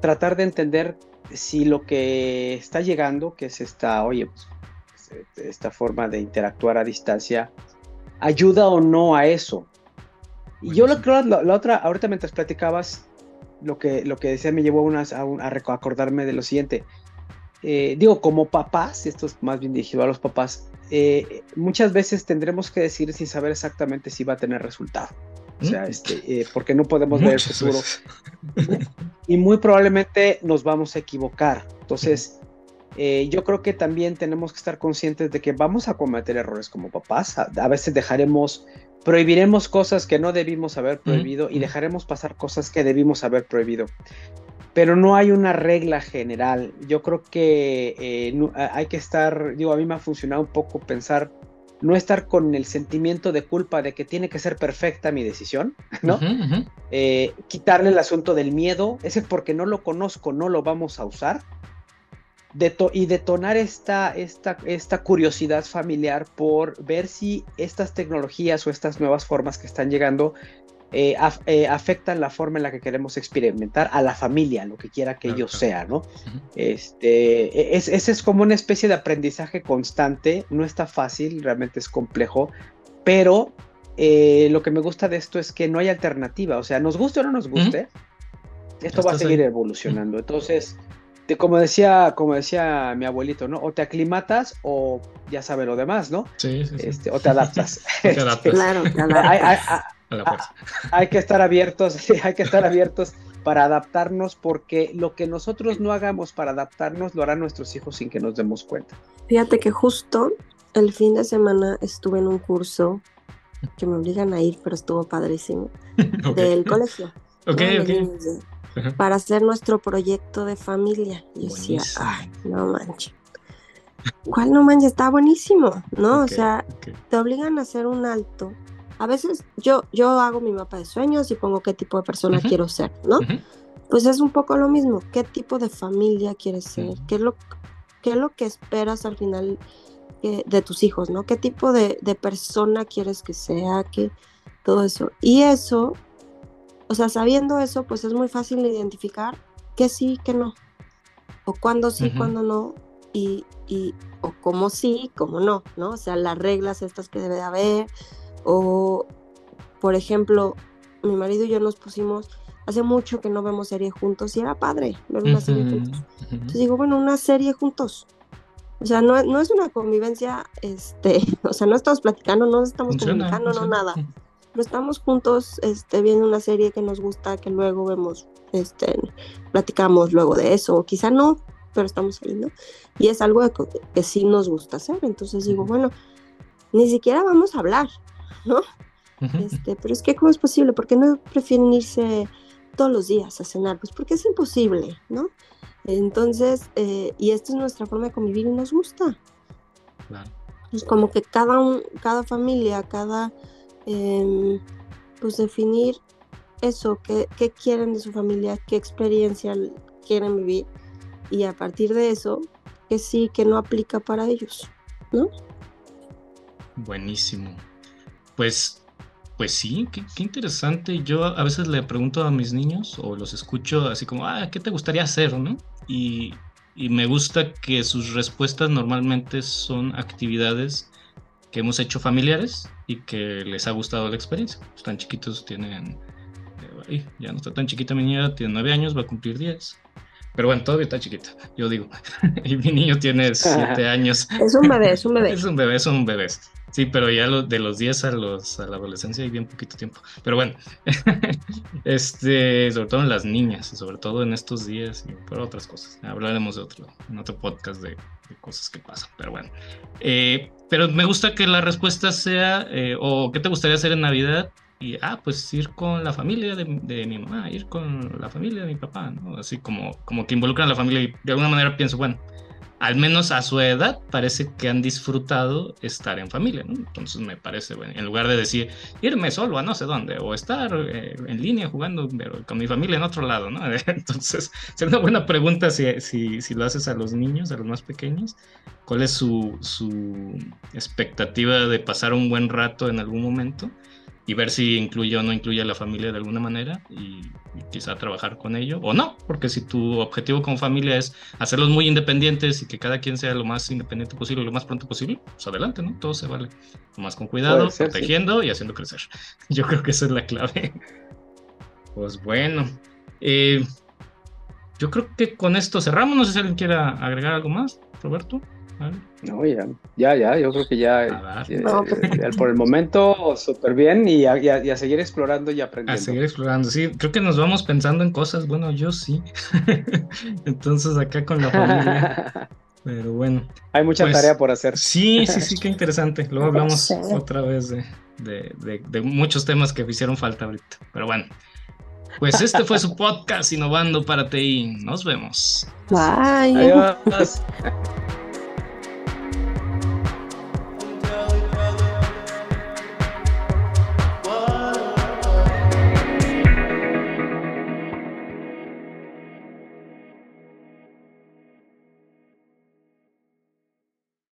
tratar de entender si lo que está llegando, que es esta, oye, pues, esta forma de interactuar a distancia, ayuda o no a eso. Y yo lo creo, la, otra, ahorita mientras platicabas, lo que, lo que decía me llevó unas, a, a, acordarme de lo siguiente. Eh, digo, como papás, esto es más bien dirigido a los papás, eh, muchas veces tendremos que decir sin saber exactamente si va a tener resultado. O sea, ¿Mm? este, eh, porque no podemos ver el futuro. y muy probablemente nos vamos a equivocar. Entonces, eh, yo creo que también tenemos que estar conscientes de que vamos a cometer errores como papás. A, veces dejaremos, prohibiremos cosas que no debimos haber prohibido y dejaremos pasar cosas que debimos haber prohibido pero no hay una regla general. Yo creo que eh, hay que estar, digo, a mí me ha funcionado un poco pensar, no estar con el sentimiento de culpa de que tiene que ser perfecta mi decisión, ¿no? Eh, quitarle el asunto del miedo, ese porque no lo conozco, no lo vamos a usar. y detonar esta, esta, esta curiosidad familiar por ver si estas tecnologías o estas nuevas formas que están llegando eh, eh, afectan la forma en la que queremos experimentar a la familia, lo que quiera que ellos sean, ¿no? Este, e, es, ese es como una especie de aprendizaje constante, no está fácil, realmente es complejo, pero eh, lo que me gusta de esto es que no hay alternativa, o sea, nos guste o no nos guste, esto va a seguir evolucionando, entonces como decía, como decía mi abuelito, ¿no? O te aclimatas o ya sabe lo demás, ¿no? Sí, sí, Este, o te adaptas. te adaptas. claro, Hay, hay, que estar abiertos, hay que estar abiertos para adaptarnos porque lo que nosotros no hagamos para adaptarnos lo harán nuestros hijos sin que nos demos cuenta. Fíjate que justo el fin de semana estuve en un curso que me obligan a ir, pero estuvo padrísimo, del colegio. Ok, ok para hacer nuestro proyecto de familia. Y decía, ay, no manches. ¿Cuál no manches? Está buenísimo, ¿no? o sea, te obligan a hacer un alto. A veces yo, yo hago mi mapa de sueños y pongo qué tipo de persona quiero ser, ¿no? Pues es un poco lo mismo. ¿Qué tipo de familia quieres ser? ¿Qué, es lo, ¿Qué es lo que esperas al final de tus hijos, ¿no? ¿Qué tipo de, de persona quieres que sea? ¿Qué, todo eso. Y eso o sea, sabiendo eso, pues es muy fácil identificar que sí, que no. O cuándo sí, cuándo no. Y, y, o cómo sí, cómo no, ¿no? O sea, las reglas estas que debe de haber. O, por ejemplo, mi marido y yo nos pusimos, hace mucho que no vemos serie juntos y era padre ver una serie juntos. Entonces digo, bueno, una serie juntos. O sea, no, no es una convivencia, este, o sea, no estamos platicando, no estamos comunicando, no nada. Estamos juntos este, viendo una serie que nos gusta, que luego vemos, este, platicamos luego de eso, o quizá no, pero estamos ahí, ¿no? Y es algo que, sí nos gusta hacer, entonces digo, bueno, ni siquiera vamos a hablar, ¿no? Este, pero es que, ¿cómo es posible? ¿Por qué no prefieren irse todos los días a cenar? Pues porque es imposible, ¿no? Entonces, eh, y esta es nuestra forma de convivir y nos gusta. Claro. Es como que cada, un, cada familia, cada Em, pues definir eso, qué, quieren de su familia, qué experiencia quieren vivir y a partir de eso, que sí, que no aplica para ellos, ¿no? Buenísimo. Pues, pues sí, qué, interesante. Yo a veces le pregunto a mis niños o los escucho así como, ah, ¿qué te gustaría hacer, no? Y, y me gusta que sus respuestas normalmente son actividades que hemos hecho familiares y que les ha gustado la experiencia. Están chiquitos, tienen... Eh, ya no está tan chiquita mi niña, tiene nueve años, va a cumplir diez. Pero bueno, todavía está chiquita, yo digo. y mi niño tiene siete años. Es un bebé, es un bebé. es un bebé, es un bebé. Sí, pero ya lo, de los 10 a, los, a la adolescencia hay bien poquito tiempo. Pero bueno, este, sobre todo en las niñas, sobre todo en estos días y por otras cosas. Hablaremos de otro, en otro podcast de, cosas que pasan. Pero bueno, eh, pero me gusta que la respuesta sea, eh, o qué te gustaría hacer en Navidad, y, ah, pues ir con la familia de, mi mamá, ir con la familia de mi papá, ¿no? Así como, como que involucran a la familia y de alguna manera pienso, bueno, al menos a su edad parece que han disfrutado estar en familia, ¿no? Entonces me parece, bueno, en lugar de decir irme solo a no sé dónde o estar eh, en línea jugando con mi familia en otro lado, ¿no? Entonces, es una buena pregunta si, si, si, lo haces a los niños, a los más pequeños, ¿cuál es su, su expectativa de pasar un buen rato en algún momento? Y ver si incluye o no incluye a la familia de alguna manera y, quizá trabajar con ello o no, porque si tu objetivo como familia es hacerlos muy independientes y que cada quien sea lo más independiente posible lo más pronto posible, pues adelante, ¿no? Todo se vale. Más con cuidado, protegiendo y haciendo crecer. Yo creo que esa es la clave. Pues bueno, eh, yo creo que con esto cerramos. No sé si alguien quiera agregar algo más, Roberto. No, ya, ya, ya, yo creo que ya, pues. por el momento súper bien y a, seguir explorando y aprendiendo. A seguir explorando, sí, creo que nos vamos pensando en cosas, bueno, yo sí. Entonces acá con la familia. Pero bueno. Hay mucha pues, tarea por hacer. Sí, sí, sí, qué interesante. Luego hablamos otra vez de, de, de muchos temas que hicieron falta ahorita. Pero bueno. Pues este fue su podcast Innovando para TI. Nos vemos. Bye. Adiós.